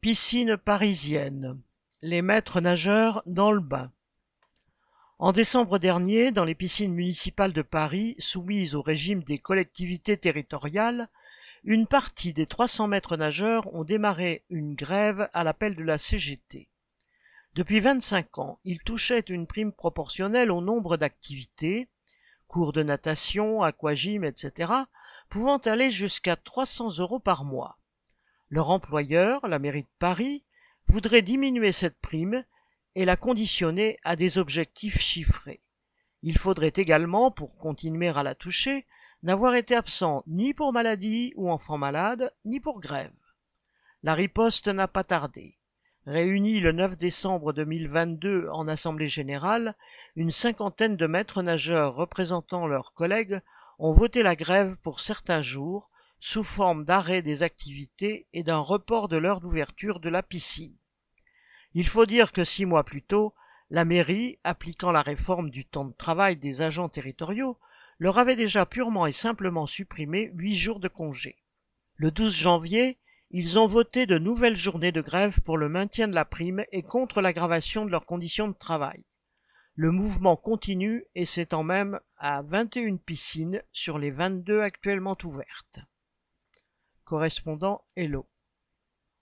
Piscine parisienne. Les maîtres nageurs dans le bain. En décembre dernier, dans les piscines municipales de Paris, soumises au régime des collectivités territoriales, une partie des 300 maîtres nageurs ont démarré une grève à l'appel de la CGT. Depuis 25 ans, ils touchaient une prime proportionnelle au nombre d'activités, cours de natation, aquagym, etc., pouvant aller jusqu'à 300 euros par mois. Leur employeur, la mairie de Paris, voudrait diminuer cette prime et la conditionner à des objectifs chiffrés. Il faudrait également, pour continuer à la toucher, n'avoir été absent ni pour maladie ou enfant malade, ni pour grève. La riposte n'a pas tardé. Réunis le 9 décembre 2022 en Assemblée générale, une cinquantaine de maîtres nageurs représentant leurs collègues ont voté la grève pour certains jours, sous forme d'arrêt des activités et d'un report de l'heure d'ouverture de la piscine. Il faut dire que six mois plus tôt, la mairie, appliquant la réforme du temps de travail des agents territoriaux, leur avait déjà purement et simplement supprimé huit jours de congé. Le 12 janvier, ils ont voté de nouvelles journées de grève pour le maintien de la prime et contre l'aggravation de leurs conditions de travail. Le mouvement continue et s'étend même à 21 piscines sur les 22 actuellement ouvertes. Correspondant Hello.